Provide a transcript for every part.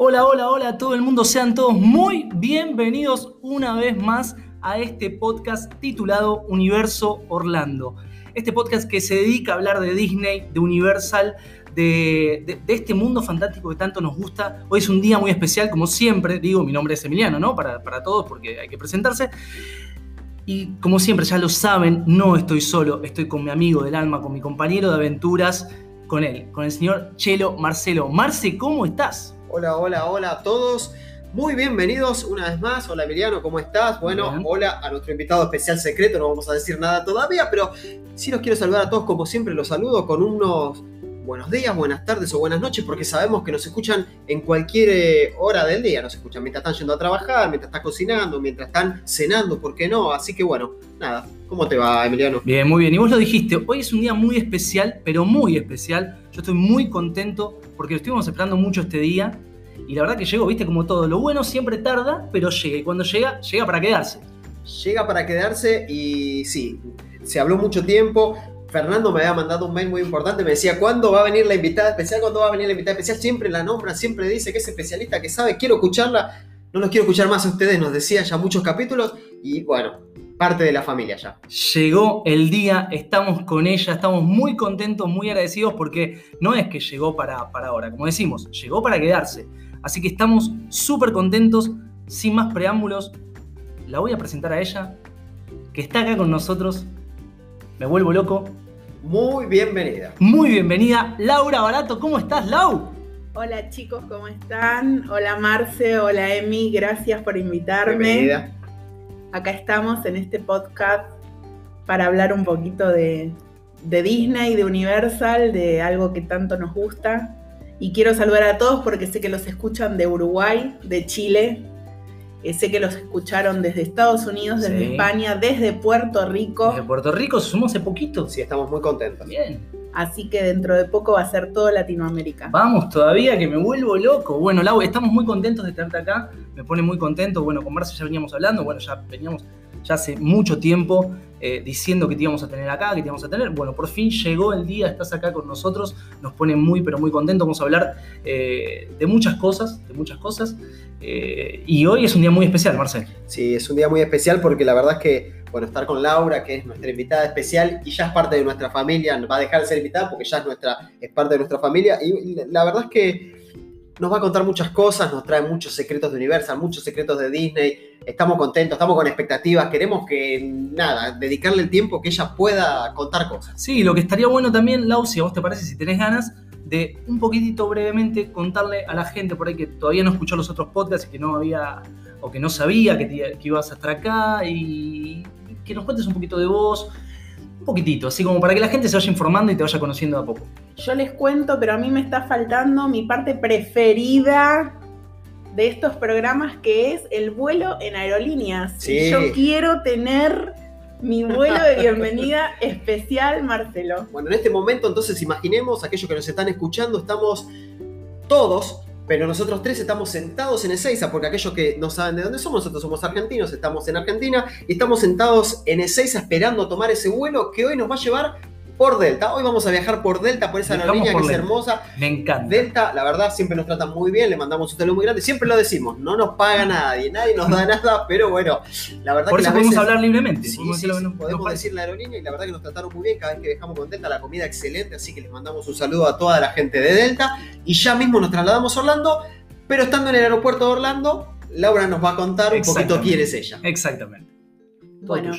Hola, hola, hola a todo el mundo. Sean todos muy bienvenidos una vez más a este podcast titulado Universo Orlando. Este podcast que se dedica a hablar de Disney, de Universal, de, este mundo fantástico que tanto nos gusta. Hoy es un día muy especial, como siempre. Digo, mi nombre es Emiliano, ¿no? Para, para todos, porque hay que presentarse. Y como siempre, ya lo saben, no estoy solo, estoy con mi amigo del alma, con mi compañero de aventuras, con él, con el señor Chelo Marcelo. Marce, ¿cómo estás? Hola, hola, hola a todos. Muy bienvenidos una vez más. Hola Emiliano, ¿cómo estás? Bueno, hola a nuestro invitado especial secreto, no vamos a decir nada todavía, pero sí los quiero saludar a todos como siempre, los saludo con unos buenos días, buenas tardes o buenas noches, porque sabemos que nos escuchan en cualquier eh, hora del día. Nos escuchan mientras están yendo a trabajar, mientras están cocinando, mientras están cenando, ¿por qué no? Así que bueno, nada. ¿Cómo te va, Emiliano? Bien, muy bien. Y vos lo dijiste, hoy es un día muy especial, pero muy especial. Yo estoy muy contento porque lo estuvimos esperando mucho este día. Y la verdad que llegó, viste, como todo. Lo bueno siempre tarda, pero llega. Y cuando llega, llega para quedarse. Llega para quedarse y sí, se habló mucho tiempo. Fernando me había mandado un mail muy importante, me decía, ¿cuándo va a venir la invitada especial? ¿Cuándo va a venir la invitada especial? Siempre la nombra, siempre dice que es especialista, que sabe, quiero escucharla. No los quiero escuchar más a ustedes, nos decía ya muchos capítulos y bueno, parte de la familia ya. Llegó el día, estamos con ella, estamos muy contentos, muy agradecidos porque no es que llegó para, para ahora, como decimos, llegó para quedarse. Así que estamos súper contentos, sin más preámbulos, la voy a presentar a ella, que está acá con nosotros me vuelvo loco. Muy bienvenida. Muy bienvenida, Laura Barato. ¿Cómo estás, Lau? Hola chicos, ¿cómo están? Hola Marce, hola Emi, gracias por invitarme. Bienvenida. Acá estamos en este podcast para hablar un poquito de, de Disney, de Universal, de algo que tanto nos gusta. Y quiero saludar a todos porque sé que los escuchan de Uruguay, de Chile, eh, sé que los escucharon desde Estados Unidos, desde España, desde Puerto Rico. Desde Puerto Rico, somos hace poquito. Sí, estamos muy contentos. Bien. Así que dentro de poco va a ser todo Latinoamérica. Vamos todavía, que me vuelvo loco. Bueno, Lau, estamos muy contentos de tenerte acá. Me pone muy contento. Bueno, con Marcio ya veníamos hablando. Bueno, ya veníamos ya hace mucho tiempo eh, diciendo que te íbamos a tener acá, que te íbamos a tener. Bueno, por fin llegó el día, estás acá con nosotros, nos pone muy, pero muy contentos. Vamos a hablar eh, de muchas cosas, de muchas cosas. Eh, y hoy es un día muy especial, Marcel. Sí, es un día muy especial porque la verdad es que, bueno, estar con Laura, que es nuestra invitada especial y ya es parte de nuestra familia, va a dejar de ser invitada porque ya es, nuestra, es parte de nuestra familia. Y la verdad es que nos va a contar muchas cosas, nos trae muchos secretos de Universal, muchos secretos de Disney. Estamos contentos, estamos con expectativas, queremos que, nada, dedicarle el tiempo que ella pueda contar cosas. Sí, lo que estaría bueno también, Lau, si a vos te parece, si tenés ganas, de un poquitito brevemente contarle a la gente por ahí que todavía no escuchó los otros podcasts y que no había, o que no sabía que, que ibas a estar acá y que nos cuentes un poquito de vos, poquitito, así como para que la gente se vaya informando y te vaya conociendo a poco. Yo les cuento, pero a mí me está faltando mi parte preferida de estos programas, que es el vuelo en aerolíneas. Yo quiero tener mi vuelo de bienvenida especial, Marcelo. Bueno, en este momento, entonces, imaginemos, aquellos que nos están escuchando, estamos todos pero nosotros tres estamos sentados en Ezeiza, porque aquellos que no saben de dónde somos, nosotros somos argentinos, estamos en Argentina y estamos sentados en Ezeiza esperando tomar ese vuelo que hoy nos va a llevar por Delta. Hoy vamos a viajar por Delta, por esa aerolínea que es hermosa. Me encanta. Delta, la verdad, siempre nos tratan muy bien, le mandamos un saludo muy grande. Siempre lo decimos, no nos paga nadie, nadie nos da nada, pero bueno, la verdad por eso podemos hablar libremente. Sí, podemos, decir la aerolínea y la verdad que nos trataron muy bien cada vez que dejamos con Delta, la comida excelente, así que les mandamos un saludo a toda la gente de Delta. Y ya mismo nos trasladamos a Orlando, pero estando en el aeropuerto de Orlando, Laura nos va a contar un poquito quién es ella. Exactamente. bueno,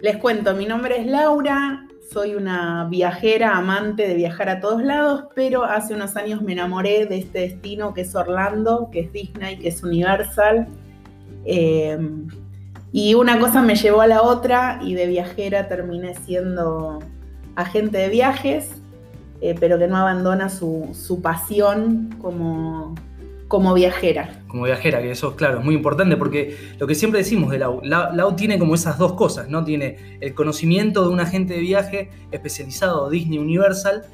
les cuento, mi nombre es Laura, soy una viajera, amante de viajar a todos lados, pero hace unos años me enamoré de este destino que es Orlando, que es Disney, que es Universal. Em, y una cosa me llevó a la otra y de viajera terminé siendo agente de viajes, eh, pero que no abandona su, su pasión como, como viajera. Como viajera, que eso, claro, es muy importante porque lo que siempre decimos de Lau, Lau, tiene como esas dos cosas, ¿no? Tiene el conocimiento de un agente de viaje especializado Disney Universal,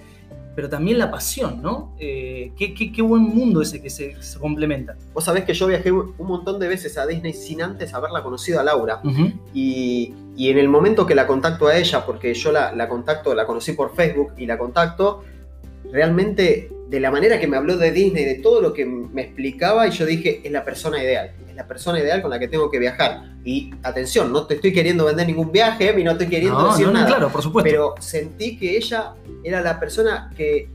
pero también la pasión, ¿no? Eh, qué, buen mundo ese que se, complementa. Vos sabés que yo viajé un montón de veces a Disney sin antes haberla conocido a Laura. y, en el momento que la contacto a ella, porque yo la, la contacto, la conocí por Facebook y la contacto, realmente de la manera que me habló de Disney, de todo lo que me explicaba, y yo dije, es la persona ideal, es la persona ideal con la que tengo que viajar. Y atención, no te estoy queriendo vender ningún viaje, y no estoy queriendo decir nada. Claro, por supuesto. Pero sentí que ella era la persona que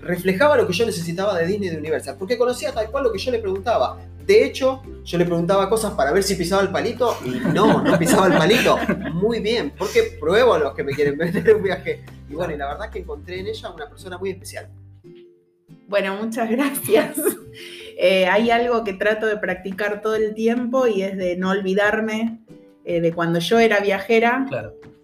reflejaba lo que yo necesitaba de Disney de Universal, porque conocía tal cual lo que yo le preguntaba. De hecho, yo le preguntaba cosas para ver si pisaba el palito y no, no pisaba el palito. Muy bien, porque pruebo a los que me quieren vender un viaje. Y bueno, y la verdad que encontré en ella una persona muy especial. Bueno, muchas gracias. Eh, hay algo que trato de practicar todo el tiempo y es de no olvidarme eh, de cuando yo era viajera,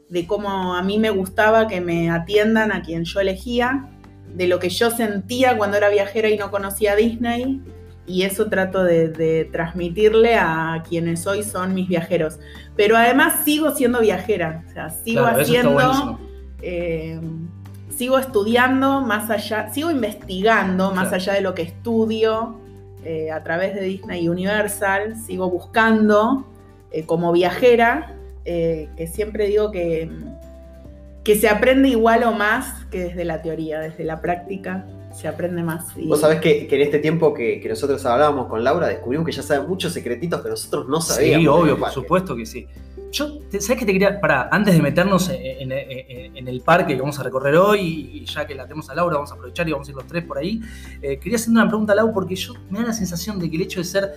de cómo a mí me gustaba que me atiendan a quien yo elegía, de lo que yo sentía cuando era viajera y no conocía Disney. Y eso trato de, transmitirle a quienes hoy son mis viajeros. Pero además sigo siendo viajera, o sea, sigo haciendo sigo estudiando más allá, sigo investigando más allá de lo que estudio eh, a través de Disney Universal, sigo buscando eh, como viajera, eh, que siempre digo que, que se aprende igual o más que desde la teoría, desde la práctica se aprende más. Vos sabés que, en este tiempo que, nosotros hablábamos con Laura, descubrimos que ya sabe muchos secretitos que nosotros no sabíamos. Sí, obvio, por supuesto que sí. Yo, ¿sabes qué te quería? Para, antes de meternos en, el parque que vamos a recorrer hoy, y ya que la tenemos a Laura, vamos a aprovechar y vamos a ir los tres por ahí, eh, quería hacer una pregunta a Laura porque yo me da la sensación de que el hecho de ser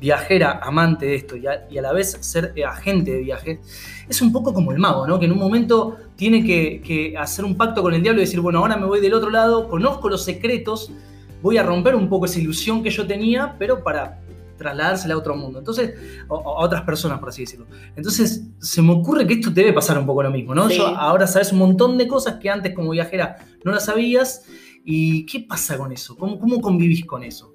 viajera, amante de esto y a, la vez ser eh, agente de viajes, es un poco como el mago, ¿no? Que en un momento tiene que, que, hacer un pacto con el diablo y decir, bueno, ahora me voy del otro lado, conozco los secretos, voy a romper un poco esa ilusión que yo tenía, pero para trasladársela a otro mundo. Entonces, a otras personas, por así decirlo. Entonces, se me ocurre que esto debe pasar un poco lo mismo, ¿no? Yo, ahora sabes un montón de cosas que antes como viajera no las sabías. ¿Y qué pasa con eso? ¿Cómo, cómo convivís con eso?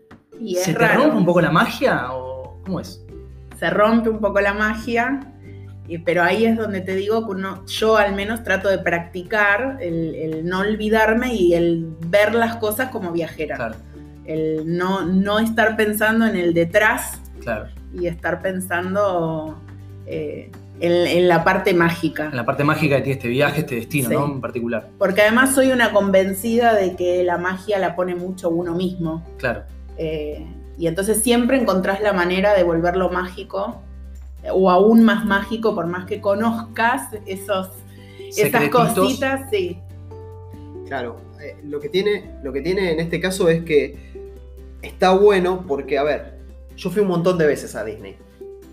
¿Se te rompe un poco la magia o cómo es? Se rompe un poco la magia, pero ahí es donde te digo que yo al menos trato de practicar el, el, no olvidarme y el ver las cosas como viajera. Claro el no, no estar pensando en el detrás y estar pensando eh, en, la parte mágica. En la parte mágica que tiene este viaje, este destino, ¿no? En particular. Porque además soy una convencida de que la magia la pone mucho uno mismo. Claro. Eh, y entonces siempre encontrás la manera de volverlo mágico o aún más mágico por más que conozcas esos, esas cositas, sí. Claro, eh, lo, que tiene, lo que tiene en este caso es que está bueno porque, a ver, yo fui un montón de veces a Disney.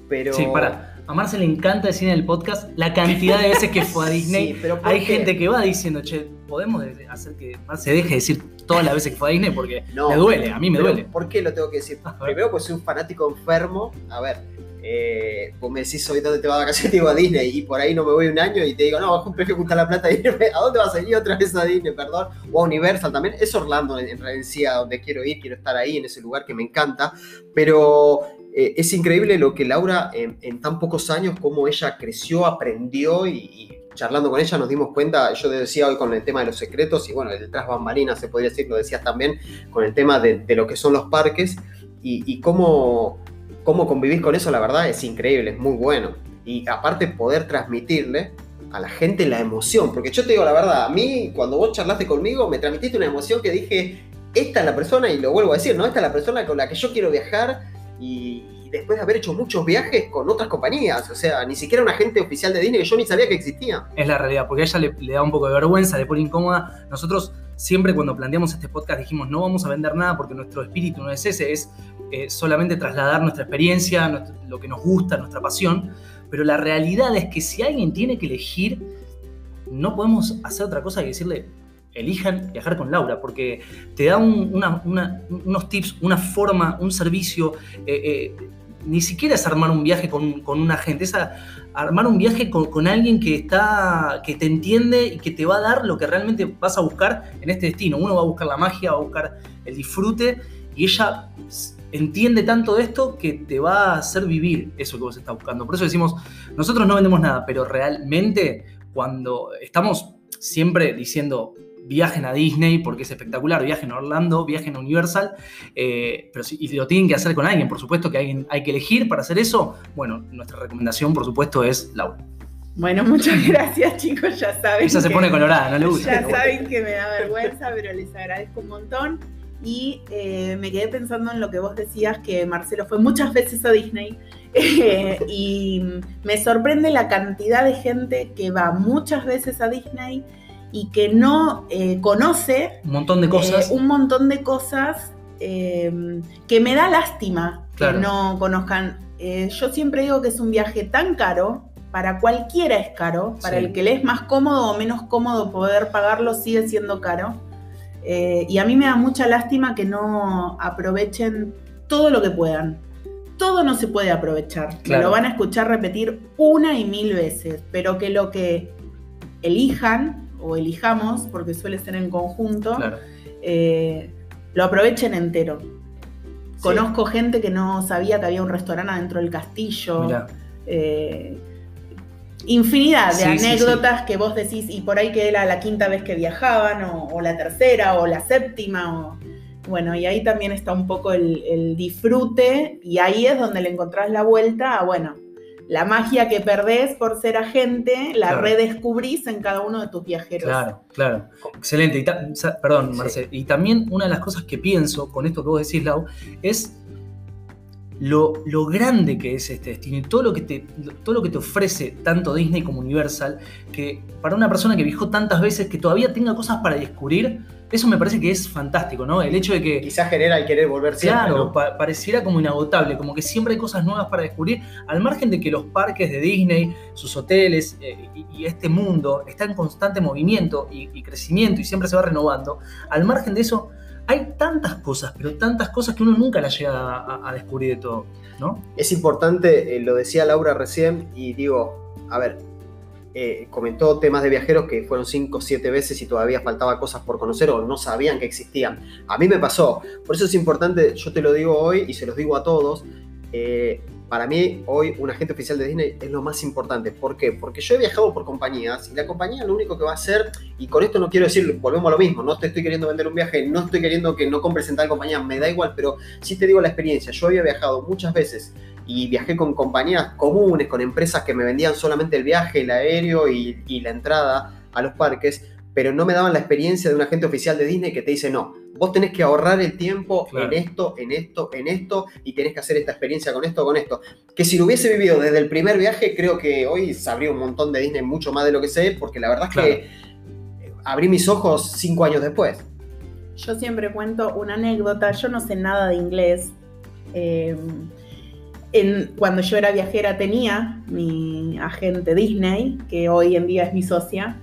Pero... Sí, para. A Marce le encanta decir en el podcast la cantidad de veces que fue a Disney. pero Hay gente que va diciendo, che, podemos hacer que Marce deje de decir todas las veces que fue a Disney porque me duele, a mí me duele. ¿Por qué lo tengo que decir? Primero, pues soy un fanático enfermo. A ver, eh, vos me decís hoy dónde te vas a vacaciones, digo a Disney y por ahí no me voy un año y te digo, no, prefiero juntar la plata y irme, ¿a dónde vas a ir otra vez a Disney, perdón? O a Universal también, es Orlando en, realidad donde quiero ir, quiero estar ahí en ese lugar que me encanta, pero eh, es increíble lo que Laura en, tan pocos años, cómo ella creció, aprendió y, charlando con ella nos dimos cuenta, yo decía hoy con el tema de los secretos y bueno, el tras bambalinas se podría decir, lo decías también, con el tema de, lo que son los parques y, y cómo cómo convivís con eso, la verdad, es increíble, es muy bueno. Y aparte poder transmitirle a la gente la emoción, porque yo te digo la verdad, a mí cuando vos charlaste conmigo me transmitiste una emoción que dije, esta es la persona, y lo vuelvo a decir, ¿no? Esta es la persona con la que yo quiero viajar y, después de haber hecho muchos viajes con otras compañías, o sea, ni siquiera un agente oficial de Disney que yo ni sabía que existía. Es la realidad, porque a ella le, da un poco de vergüenza, le pone incómoda. Nosotros siempre cuando planteamos este podcast dijimos no vamos a vender nada porque nuestro espíritu no es ese, es eh, solamente trasladar nuestra experiencia, lo que nos gusta, nuestra pasión, pero la realidad es que si alguien tiene que elegir, no podemos hacer otra cosa que decirle, elijan viajar con Laura, porque te da unos tips, una forma, un servicio. Eh, eh, ni siquiera es armar un viaje con, con un agente, es armar un viaje con, alguien que, está, que te entiende y que te va a dar lo que realmente vas a buscar en este destino. Uno va a buscar la magia, va a buscar el disfrute y ella entiende tanto de esto que te va a hacer vivir eso que vos estás buscando. Por eso decimos, nosotros no vendemos nada, pero realmente cuando estamos siempre diciendo viajen a Disney porque es espectacular, viajen a Orlando, viajen a Universal, eh, pero si, y lo tienen que hacer con alguien, por supuesto que alguien hay que elegir para hacer eso, bueno, nuestra recomendación por supuesto es Laura. Bueno, muchas gracias chicos, ya saben. Ella se pone colorada, no le gusta. Ya saben que me da vergüenza, pero les agradezco un montón y eh, me quedé pensando en lo que vos decías, que Marcelo fue muchas veces a Disney eh, y me sorprende la cantidad de gente que va muchas veces a Disney y que no eh, conoce Un montón de cosas. un montón de cosas que me da lástima Claro. que no conozcan. yo siempre digo que es un viaje tan caro. Para cualquiera es caro, para Sí. el que le es más cómodo o menos cómodo poder pagarlo sigue siendo caro. Eh, y a mí me da mucha lástima que no aprovechen todo lo que puedan. Todo no se puede aprovechar. Claro. Lo van a escuchar repetir una y mil veces, pero que lo que elijan o elijamos, porque suele ser en conjunto, Claro. eh, lo aprovechen entero. Sí. Conozco gente que no sabía que había un restaurante adentro del castillo. Eh, infinidad de Sí, sí, anécdotas que vos decís, y por ahí que era la quinta vez que viajaban, o, o la tercera, o la séptima, o, bueno, y ahí también está un poco el, el disfrute, y ahí es donde le encontrás la vuelta a, bueno, la magia que perdés por ser agente, la Claro. redescubrís en cada uno de tus viajeros. Claro, claro. Excelente. Y perdón, Sí. Marce. Y también una de las cosas que pienso con esto que vos decís, Lau, es lo, lo grande que es este destino y todo lo, que te, todo lo que te ofrece tanto Disney como Universal, que para una persona que viajó tantas veces, que todavía tenga cosas para descubrir, eso me parece que es fantástico, ¿no? El hecho de que Quizás genera el querer volver siempre. Claro, ¿no? pa- pareciera como inagotable, como que siempre hay cosas nuevas para descubrir, al margen de que los parques de Disney, sus hoteles eh, y, y este mundo está en constante movimiento y, y crecimiento y siempre se va renovando, al margen de eso hay tantas cosas, pero tantas cosas que uno nunca las llega a, descubrir de todo, ¿no? Es importante, eh, lo decía Laura recién, y digo, a ver, eh, comentó temas de viajeros que fueron 5 o 7 veces y todavía faltaba cosas por conocer o no sabían que existían. A mí me pasó, por eso es importante, yo te lo digo hoy y se los digo a todos, eh, para mí hoy un agente oficial de Disney es lo más importante. ¿Por qué? Porque yo he viajado por compañías y la compañía lo único que va a hacer, y con esto no quiero decir, volvemos a lo mismo, no te estoy queriendo vender un viaje, no estoy queriendo que no compres en tal compañía, me da igual, pero sí te digo la experiencia. Yo había viajado muchas veces y viajé con compañías comunes, con empresas que me vendían solamente el viaje, el aéreo y, y la entrada a los parques, pero no me daban la experiencia de un agente oficial de Disney que te dice, no, vos tenés que ahorrar el tiempo Claro. en esto, en esto, en esto, y tenés que hacer esta experiencia con esto, con esto. Que si lo hubiese vivido desde el primer viaje, creo que hoy sabría un montón de Disney, mucho más de lo que sé, porque la verdad es Claro. que eh, abrí mis ojos cinco años después. Yo siempre cuento una anécdota, yo no sé nada de inglés. Eh, en- cuando yo era viajera tenía mi agente Disney, que hoy en día es mi socia,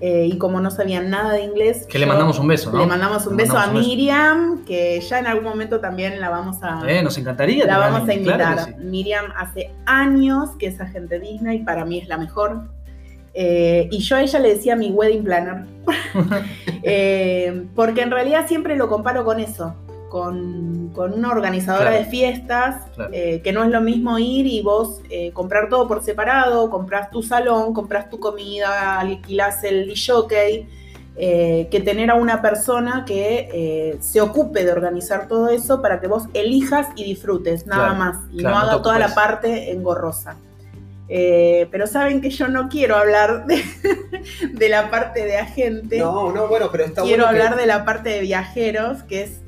eh, y como no sabían nada de inglés... Que le mandamos un beso, ¿no? Le mandamos un Le beso mandamos a un beso. Miriam, que ya en algún momento también la vamos a... Eh, nos encantaría. La vamos a claro invitar. sí. Miriam hace años que es agente Disney, para mí es la mejor. Eh, y yo a ella le decía mi wedding planner. Porque en realidad siempre lo comparo con eso, con, con una organizadora Claro. de fiestas, Claro. eh, que no es lo mismo ir y vos eh, comprar todo por separado, compras tu salón, compras tu comida, alquilás el jockey. eh, que tener a una persona que eh, se ocupe de organizar todo eso para que vos elijas y disfrutes, nada Claro, más, y claro, no no haga toda la parte engorrosa. Eh, pero saben que yo no quiero hablar de, de la parte de agente, No, no, bueno, pero está quiero bueno que- hablar de la parte de viajeros, que es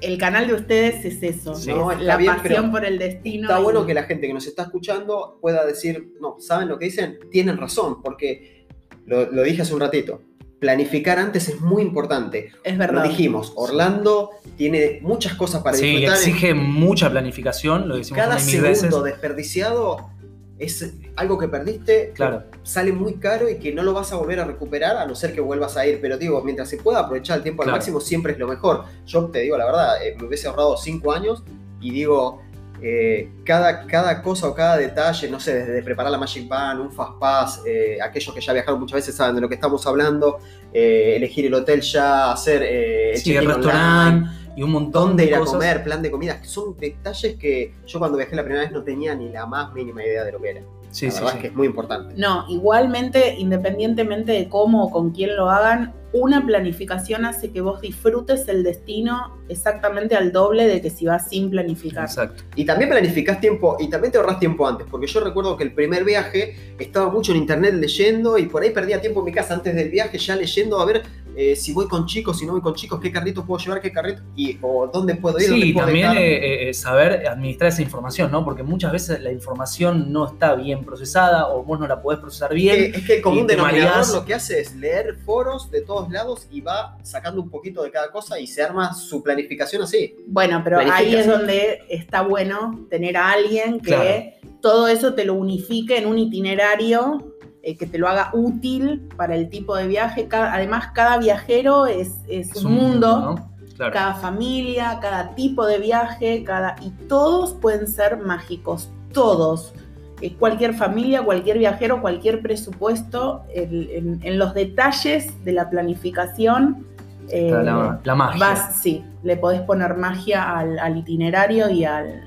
el canal de ustedes es eso, Sí. es No, está la bien, pasión por el destino. Está y- bueno que la gente que nos está escuchando pueda decir, no, ¿saben lo que dicen? Tienen razón, porque lo, lo dije hace un ratito. Planificar antes es muy importante. es Lo verdad. dijimos, Orlando tiene muchas cosas para Sí, disfrutar. exige mucha planificación, lo decimos Cada veces. segundo desperdiciado es algo que perdiste, Claro. sale muy caro y que no lo vas a volver a recuperar a no ser que vuelvas a ir. Pero digo, mientras se pueda aprovechar el tiempo Claro. al máximo, siempre es lo mejor. Yo te digo la verdad, eh, me hubiese ahorrado cinco años y digo, eh, cada, cada cosa o cada detalle, no sé, desde preparar la Magic Band, un Fast Pass, eh, aquellos que ya viajaron muchas veces saben de lo que estamos hablando, elegir el hotel ya, hacer eh, Sí, el online, restaurante y un montón de ir a comer, plan de comida, son detalles que yo cuando viajé la primera vez no tenía ni la más mínima idea de lo que era. Sí, la sí, verdad sí. es que es muy importante. No, igualmente, independientemente de cómo o con quién lo hagan, una planificación hace que vos disfrutes el destino exactamente al doble de que si vas sin planificar. Exacto. Y también planificás tiempo, y también te ahorras tiempo antes, porque yo recuerdo que el primer viaje estaba mucho en internet leyendo y por ahí perdía tiempo en mi casa antes del viaje ya leyendo a ver eh, si voy con chicos, si no voy con chicos, qué carrito puedo llevar, qué carrito, y, o dónde puedo ir. Sí, dónde puedo también eh, eh, saber administrar esa información, ¿no? Porque muchas veces la información no está bien procesada o vos no la podés procesar bien. Es que el común denominador mareás. lo que hace es leer foros de todos lados y va sacando un poquito de cada cosa y se arma su planificación así. Bueno, pero ahí es donde está bueno tener a alguien que Claro. todo eso te lo unifique en un itinerario eh, que te lo haga útil para el tipo de viaje. Cada- además, cada viajero es, es Es un mundo, ¿no? Claro. cada familia, cada tipo de viaje, cada y todos pueden ser mágicos, todos. Eh, cualquier familia, cualquier viajero, cualquier presupuesto, el- en, en los detalles de la planificación. eh, la, la magia. Vas, sí, le podés poner magia al, al itinerario y al, a,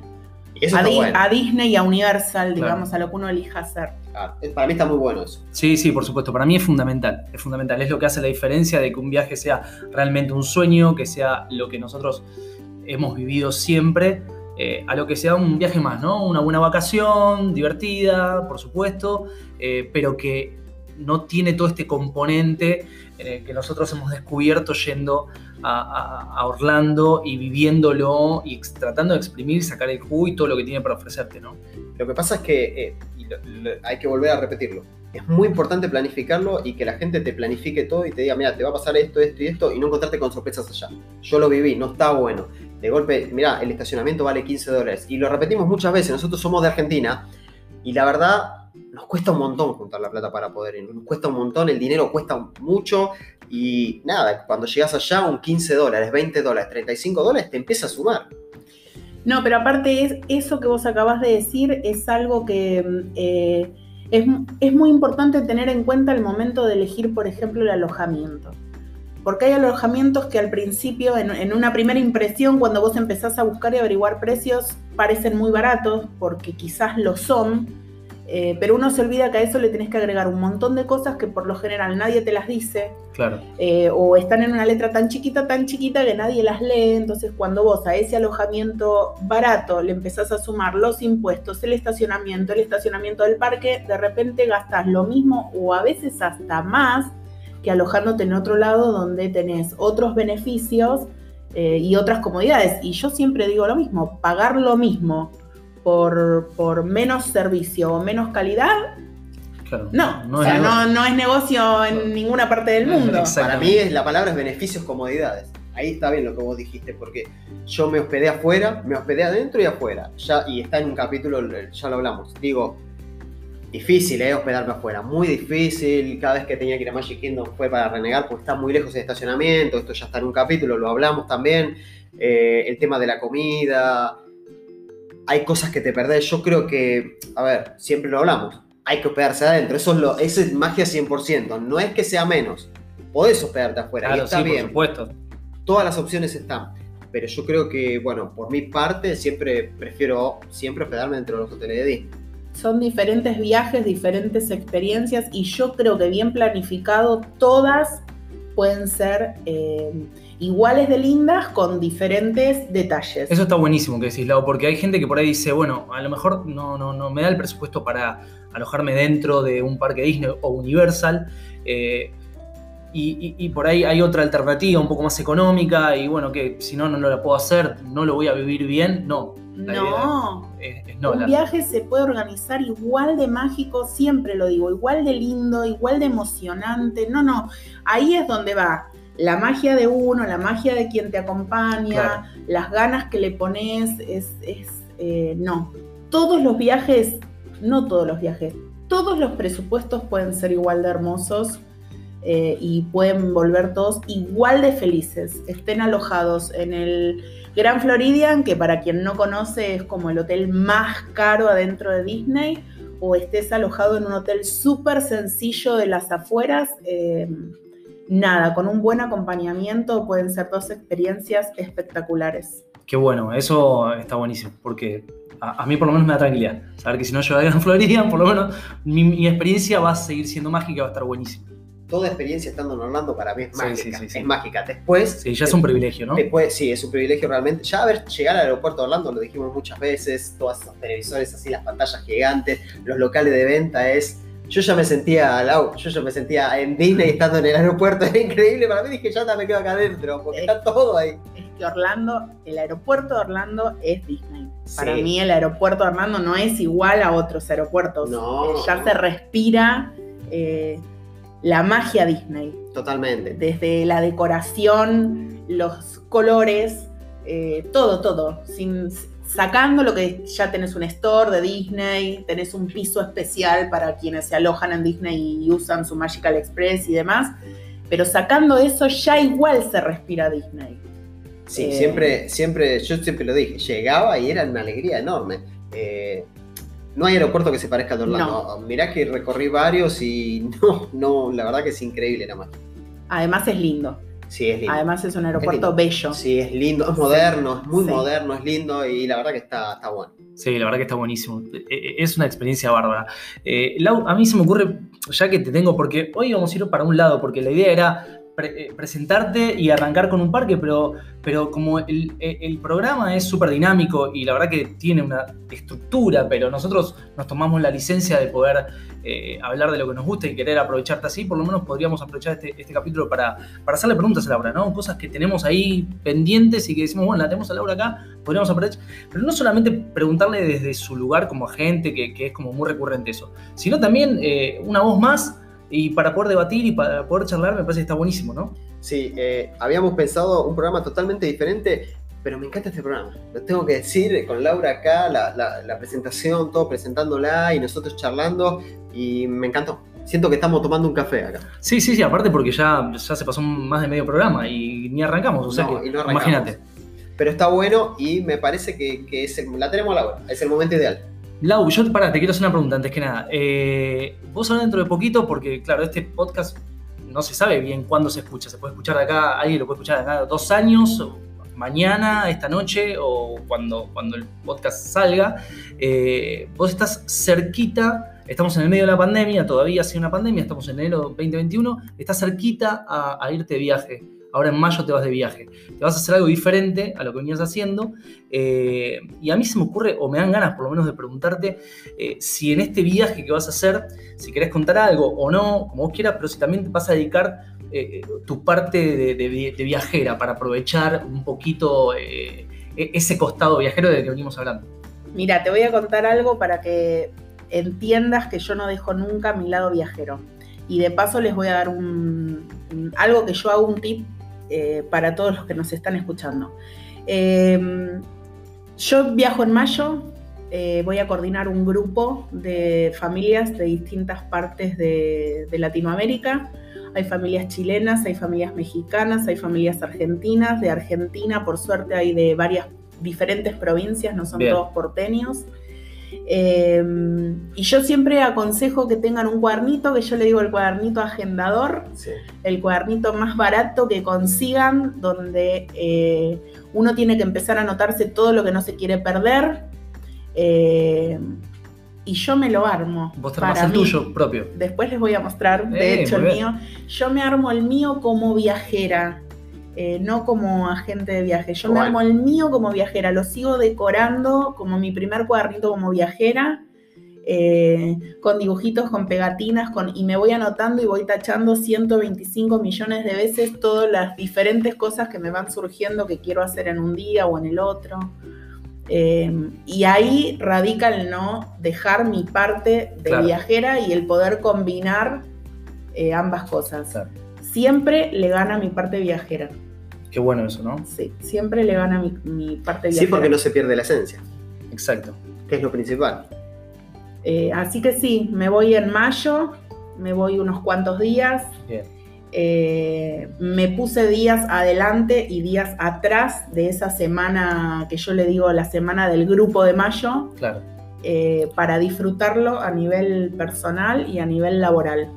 está Di- bueno. a Disney y a Universal, Claro. digamos, a lo que uno elija hacer. Eh, Para mí está muy bueno eso. Sí, sí, por supuesto. Para mí es fundamental. Es fundamental. Es lo que hace la diferencia de que un viaje sea realmente un sueño, que sea lo que nosotros hemos vivido siempre, eh, a lo que sea un viaje más, ¿no? Una buena vacación, divertida, por supuesto, eh, pero que no tiene todo este componente eh, que nosotros hemos descubierto yendo a, a- Orlando y viviéndolo y tratando de exprimir y sacar el jugo y todo lo que tiene para ofrecerte, ¿no? Lo que pasa es que, eh, y lo- lo- hay que volver a repetirlo, es muy importante planificarlo y que la gente te planifique todo y te diga, mira, te va a pasar esto, esto y esto, y no encontrarte con sorpresas allá. Yo lo viví, no está bueno. De golpe, mira, el estacionamiento vale 15 dólares. Y lo repetimos muchas veces, nosotros somos de Argentina y la verdad nos cuesta un montón juntar la plata para poder ir. Nos cuesta un montón, el dinero cuesta mucho y nada, cuando llegas allá un 15 dólares, 20 dólares, 35 dólares, te empieza a sumar. No, pero aparte es eso que vos acabas de decir es algo que eh, es, muy importante tener en cuenta al momento de elegir, por ejemplo, el alojamiento. Porque hay alojamientos que al principio, en una primera impresión, cuando vos empezás a buscar y averiguar precios, parecen muy baratos, porque quizás lo son, eh, pero uno se olvida que a eso le tenés que agregar un montón de cosas que por lo general nadie te las dice, Claro. eh, o están en una letra tan chiquita, tan chiquita que nadie las lee. Entonces, cuando vos a ese alojamiento barato le empezás a sumar los impuestos, el estacionamiento, el estacionamiento del parque, de repente gastas lo mismo o a veces hasta más que alojándote en otro lado donde tenés otros beneficios eh, y otras comodidades. Y yo siempre digo lo mismo, pagar lo mismo por, por menos servicio o menos calidad, claro. no, No o es sea, no, no es negocio en ninguna parte del mundo. Para mí es, la palabra es beneficios, comodidades. Ahí está bien lo que vos dijiste, porque yo me hospedé afuera, me hospedé adentro y afuera. Ya, y está en un capítulo, ya lo hablamos. Digo, difícil, ¿eh? Hospedarme afuera. Muy difícil. Cada vez que tenía que ir a Magic Kingdom fue para renegar, porque está muy lejos el estacionamiento. Esto ya está en un capítulo, lo hablamos también. Eh, el tema de la comida. Hay cosas que te perdés. Yo creo que, a ver, siempre lo hablamos. Hay que hospedarse adentro. Eso es, lo, eso es magia 100%. No es que sea menos. Podés hospedarte afuera. y Claro, está sí, bien por supuesto. todas las opciones están. Pero yo creo que, bueno, por mi parte, siempre prefiero siempre hospedarme dentro de los hoteles de Disney. Son diferentes viajes, diferentes experiencias y yo creo que bien planificado todas pueden ser eh, iguales de lindas con diferentes detalles. Eso está buenísimo que decís, Lau, porque hay gente que por ahí dice, bueno, a lo mejor no, no, no me da el presupuesto para alojarme dentro de un parque Disney o Universal. eh, y, y- y por ahí hay otra alternativa un poco más económica y bueno, que si no, no lo puedo hacer, no lo voy a vivir bien. No, la no, es, es no. un la- viaje se puede organizar igual de mágico, siempre lo digo, igual de lindo, igual de emocionante. No, no, ahí es donde va la magia de uno, la magia de quien te acompaña, Claro. las ganas que le pones, es, es, eh, no. Todos los viajes, no todos los viajes, todos los presupuestos pueden ser igual de hermosos eh, y pueden volver todos igual de felices. Estén alojados en el Gran Floridian, que para quien no conoce es como el hotel más caro adentro de Disney, o estés alojado en un hotel súper sencillo de las afueras. eh, nada, con un buen acompañamiento pueden ser dos experiencias espectaculares. Qué bueno, eso está buenísimo, porque a, a mí por lo menos me da tranquilidad. Saber que si no yo a Gran Floridian, por lo menos mi, mi experiencia va a seguir siendo mágica, va a estar buenísima. Toda experiencia estando en Orlando para mí es Sí, mágica. sí, sí, sí. Es mágica. Después, Sí, ya es un privilegio, ¿no? después, sí, es un privilegio realmente. Ya ver llegar al aeropuerto de Orlando, lo dijimos muchas veces, todos esos televisores así, las pantallas gigantes, los locales de venta es. Yo ya me sentía, Lau, yo ya me sentía en Disney estando en el aeropuerto, era increíble. Para mí dije, ya me quedo acá adentro, porque está todo ahí. Es que Orlando, el aeropuerto de Orlando es Disney. Para mí el aeropuerto de Orlando no es igual a otros aeropuertos. No. Eh, Ya se respira eh, la magia Disney. Totalmente. Desde la decoración, los colores, eh, todo, todo. Sin, sacando lo que ya tenés un store de Disney, tenés un piso especial para quienes se alojan en Disney y usan su Magical Express y demás. Pero sacando eso, ya igual se respira Disney. Sí, Eh, siempre, siempre, yo siempre lo dije, llegaba y era una alegría enorme. Eh, no hay aeropuerto que se parezca al Orlando. Mirá que recorrí varios y no, no, la verdad que es increíble la magia. Además es lindo. Sí, es lindo. Además es un aeropuerto bello. Sí, es lindo, es moderno, es muy Sí. moderno, es lindo y la verdad que está, está bueno. Sí, la verdad que está buenísimo. Eh, eh, Es una experiencia bárbara. Eh, Lau, a mí se me ocurre, ya que te tengo, porque hoy vamos a ir para un lado, porque la idea era eh, presentarte y arrancar con un parque, pero, pero como el programa es súper dinámico y la verdad que tiene una estructura, pero nosotros nos tomamos la licencia de poder eh, hablar de lo que nos gusta y querer aprovecharte así, por lo menos podríamos aprovechar este, este capítulo para, para hacerle preguntas a Laura, ¿no? Cosas que tenemos ahí pendientes y que decimos, bueno, la tenemos a Laura acá, podríamos aprovechar. Pero no solamente preguntarle desde su lugar como agente, que, que es como muy recurrente eso, sino también eh, una voz más y para poder debatir y para poder charlar me parece que está buenísimo, ¿no? Sí, eh, habíamos pensado un programa totalmente diferente, pero me encanta este programa. Lo tengo que decir con Laura acá, la, la- la presentación, todo presentándola y nosotros charlando, y me encantó. Siento que estamos tomando un café acá. Sí, sí, sí, aparte porque ya, ya se pasó más de medio programa y ni arrancamos, o sea No, que y no arrancamos. imagínate. Pero está bueno y me parece que, que es el- la tenemos a Laura, es el momento ideal. Lau, yo para, te quiero hacer una pregunta antes que nada. Eh, vos ahora dentro de poquito, porque claro, este podcast no se sabe bien cuándo se escucha. Se puede escuchar acá, alguien lo puede escuchar de acá dos años, mañana, esta noche, o cuando, cuando el podcast salga. Eh, vos estás cerquita, estamos en el medio de la pandemia, todavía sigue una pandemia, estamos en enero 2021, estás cerquita a, a irte de viaje. Ahora en mayo te vas de viaje. Te vas a hacer algo diferente a lo que venías haciendo. eh, y a mí se me ocurre, o me dan ganas por lo menos de preguntarte, eh, si en este viaje que vas a hacer, si querés contar algo o no, como vos quieras, pero si también te vas a dedicar eh, tu parte de, de vi- de viajera para aprovechar un poquito e- ese costado viajero del que venimos hablando. Mira, te voy a contar algo para que entiendas que yo no dejo nunca mi lado viajero. Y de paso les voy a dar un- algo que yo hago, un tip eh, para todos los que nos están escuchando. Eh, yo viajo en mayo, eh, voy a coordinar un grupo de familias de distintas partes de, de Latinoamérica. Hay familias chilenas, hay familias mexicanas, hay familias argentinas. De Argentina, por suerte, hay de varias diferentes provincias, no son Bien. todos porteños. Eh, y yo siempre aconsejo que tengan un cuadernito, que yo le digo el cuadernito agendador, Sí. el cuadernito más barato que consigan, donde eh, uno tiene que empezar a anotarse todo lo que no se quiere perder. eh, y yo me lo armo. Vos te para armás el mí. tuyo propio. Después les voy a mostrar, de Eh, hecho, el mío. Yo me armo el mío como viajera, eh, no como agente de viaje. Yo me armo el mío como viajera. Lo sigo decorando como mi primer cuadernito como viajera, eh, con dibujitos, con pegatinas, con, y me voy anotando y voy tachando 125 millones de veces todas las diferentes cosas que me van surgiendo que quiero hacer en un día o en el otro. Eh, y ahí radica el no dejar mi parte de Claro. viajera y el poder combinar eh, ambas cosas. Claro. Siempre le gana mi parte viajera. Qué bueno eso, ¿no? Sí, siempre le gana mi, mi parte Sí, viajera. porque no se pierde la esencia, Exacto. que es lo principal. Eh, así que sí, me voy en mayo, me voy unos cuantos días. Bien. Eh, me puse días adelante y días atrás de esa semana que yo le digo la semana del grupo de mayo, Claro. eh, para disfrutarlo a nivel personal y a nivel laboral.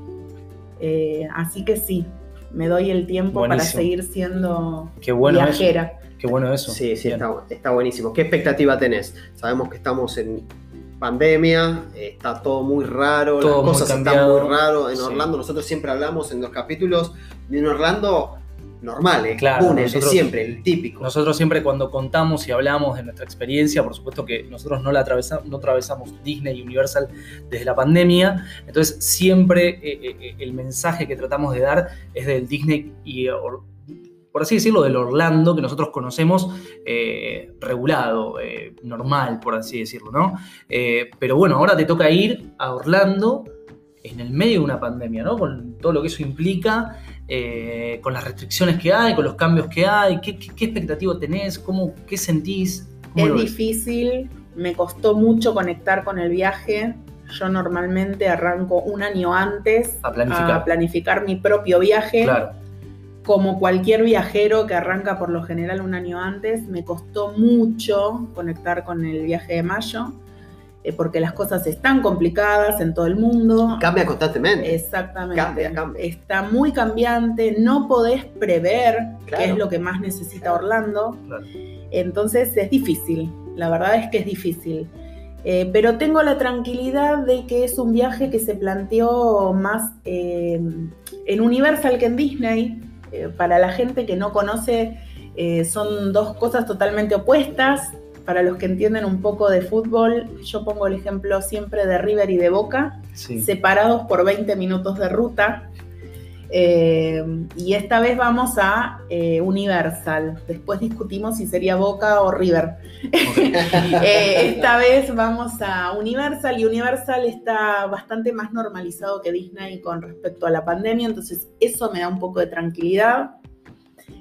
Eh, así que sí, me doy el tiempo para seguir siendo Qué bueno eso. viajera. Qué bueno eso. Sí, sí, está, está buenísimo. ¿Qué expectativa tenés? Sabemos que estamos en pandemia, está todo muy raro, Todo muy las cosas están cambiado. muy raro. En Sí. Orlando, nosotros siempre hablamos en los capítulos de un Orlando normal, el Claro, de nosotros- siempre, el típico. Nosotros siempre cuando contamos y hablamos de nuestra experiencia, por supuesto que nosotros no la atravesamos, no atravesamos Disney y Universal desde la pandemia, entonces siempre eh, eh, eh, el mensaje que tratamos de dar es del Disney y or- por así decirlo, del Orlando que nosotros conocemos eh, regulado, eh, normal, por así decirlo, ¿no? Eh, pero bueno, ahora te toca ir a Orlando en el medio de una pandemia, ¿no? Con todo lo que eso implica, eh, con las restricciones que hay, con los cambios que hay, ¿qué, qué, qué expectativa tenés? ¿Cómo, ¿Qué sentís? ¿Cómo Es difícil, me costó mucho conectar con el viaje. Yo normalmente arranco un año antes A planificar. a planificar mi propio viaje. Claro, Como cualquier viajero que arranca por lo general un año antes, me costó mucho conectar con el viaje de mayo, porque las cosas están complicadas en todo el mundo. Cambia constantemente. Exactamente. Cambia, cambia. Está muy cambiante, no podés prever Claro. qué es lo que más necesita Orlando. claro. Entonces es difícil, la verdad es que es difícil. Eh, pero tengo la tranquilidad de que es un viaje que se planteó más eh, en Universal que en Disney. Eh, para la gente que no conoce, eh, son dos cosas totalmente opuestas. Para los que entienden un poco de fútbol, yo pongo el ejemplo siempre de River y de Boca Sí. separados por 20 minutos de ruta. Eh, y esta vez vamos a eh, Universal. Después discutimos si sería Boca o River. Eh, esta vez vamos a Universal y Universal está bastante más normalizado que Disney con respecto a la pandemia, entonces eso me da un poco de tranquilidad.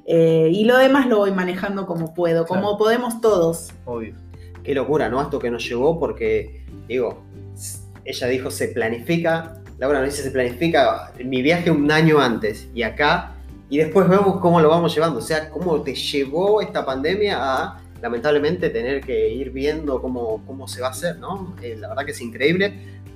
Eh, y lo demás lo voy manejando como puedo, como Claro. podemos todos. Obvio. Qué locura, ¿no? Esto que nos llegó porque, digo, ella dijo se planifica, Laura nos dice se planifica mi viaje un año antes y acá, y después vemos cómo lo vamos llevando, o sea, cómo te llevó esta pandemia a, lamentablemente, tener que ir viendo cómo, cómo se va a hacer, ¿no? Eh, la verdad que es increíble,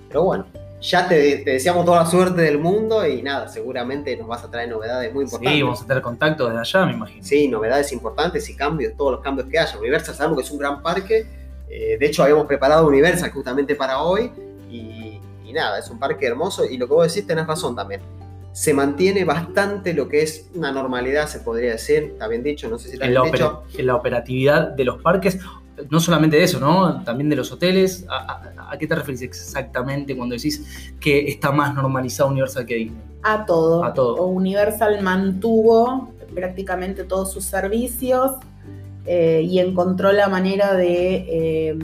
pero bueno. Ya te, te deseamos toda la suerte del mundo y nada, seguramente nos vas a traer novedades muy importantes. Sí, vamos a tener contacto desde allá, me imagino. Sí, novedades importantes y cambios, todos los cambios que haya. Universal sabemos que es un gran parque. eh, de hecho, habíamos preparado Universal justamente para hoy. Y, y nada, es un parque hermoso. Y lo que vos decís, tenés razón también. Se mantiene bastante lo que es una normalidad, se podría decir. Está bien dicho, no sé si está En la, bien dicho. en la operatividad de los parques, no solamente de eso, ¿no? También de los hoteles. ¿A, a- a qué te referís exactamente cuando decís que está más normalizado Universal que Disney? A todo. A todo. Universal mantuvo prácticamente todos sus servicios eh, y encontró la manera de eh,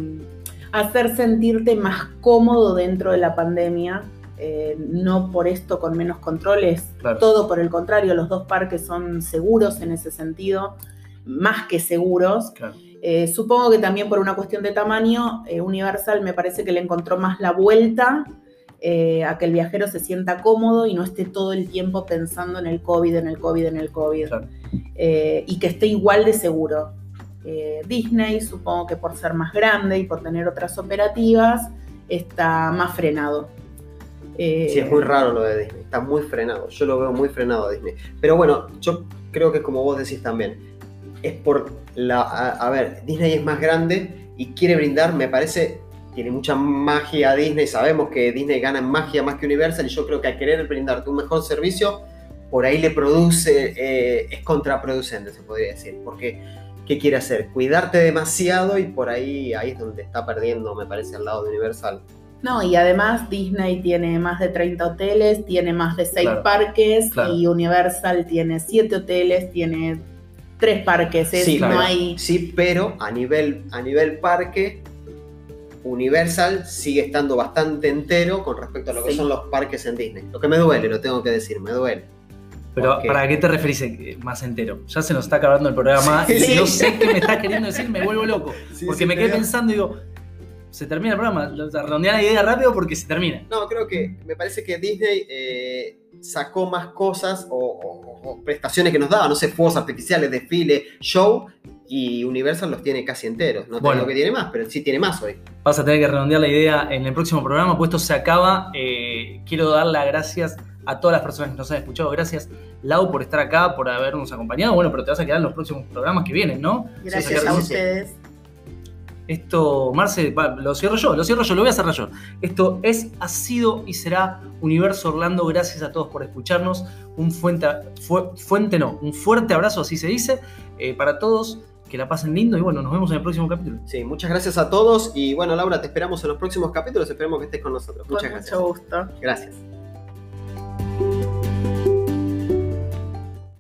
hacer sentirte más cómodo dentro de la pandemia. eh, no por esto con menos controles, Claro. todo por el contrario, los dos parques son seguros en ese sentido, más que seguros. Claro. Eh, supongo que también por una cuestión de tamaño, eh, Universal me parece que le encontró más la vuelta eh, a que el viajero se sienta cómodo y no esté todo el tiempo pensando en el COVID, en el COVID, en el COVID. Claro. Y que esté igual de seguro. Disney, supongo que por ser más grande y por tener otras operativas, está más frenado. Sí, es muy raro lo de Disney. Está muy frenado. Yo lo veo muy frenado a Disney. Pero bueno, yo creo que como vos decís también. Es por la. A, a ver, Disney es más grande y quiere brindar, me parece. Tiene mucha magia Disney. Sabemos que Disney gana en magia más que Universal. Y yo creo que al querer brindarte un mejor servicio, por ahí le produce. eh, es contraproducente, se podría decir. Porque, ¿qué quiere hacer? Cuidarte demasiado y por ahí, ahí es donde está perdiendo, me parece, al lado de Universal. No, y además Disney tiene más de 30 hoteles, tiene más de 6 Claro, parques claro. y Universal tiene 7 hoteles, tiene 3 parques. Es, Sí, no hay. Sí, pero a nivel, a nivel parque, Universal sigue estando bastante entero con respecto a lo que Sí. son los parques en Disney. Lo que me duele, lo tengo que decir, me duele. Pero. ¿para qué te referís eh, más entero? Ya se nos está acabando el programa Sí, y sí. no sé qué me estás queriendo decir, me vuelvo loco. Sí, porque sí, me quedé pensando y digo, se termina el programa. Redondear la idea rápido porque se termina. No, creo que me parece que Disney eh, sacó más cosas o, o- o prestaciones que nos daba, no sé, fuegos artificiales, desfile, show, y Universal los tiene casi enteros. No Bueno. digo que tiene más, pero sí tiene más hoy. Vas a tener que redondear la idea en el próximo programa, pues esto se acaba. Eh, quiero dar las gracias a todas las personas que nos han escuchado. Gracias, Lau, por estar acá, por habernos acompañado. Bueno, pero te vas a quedar en los próximos programas que vienen, ¿no? Gracias a ustedes. Esto, Marce, lo cierro yo, lo cierro yo, lo voy a cerrar yo. Esto es, ha sido y será Universo Orlando. Gracias a todos por escucharnos. Un fuente, fuente no, un fuerte abrazo, así se dice, eh, para todos. Que la pasen lindo y bueno, nos vemos en el próximo capítulo. Sí, muchas gracias a todos y bueno, Laura, te esperamos en los próximos capítulos. Esperemos que estés con nosotros. Muchas con gracias. Mucho gusto. Gracias.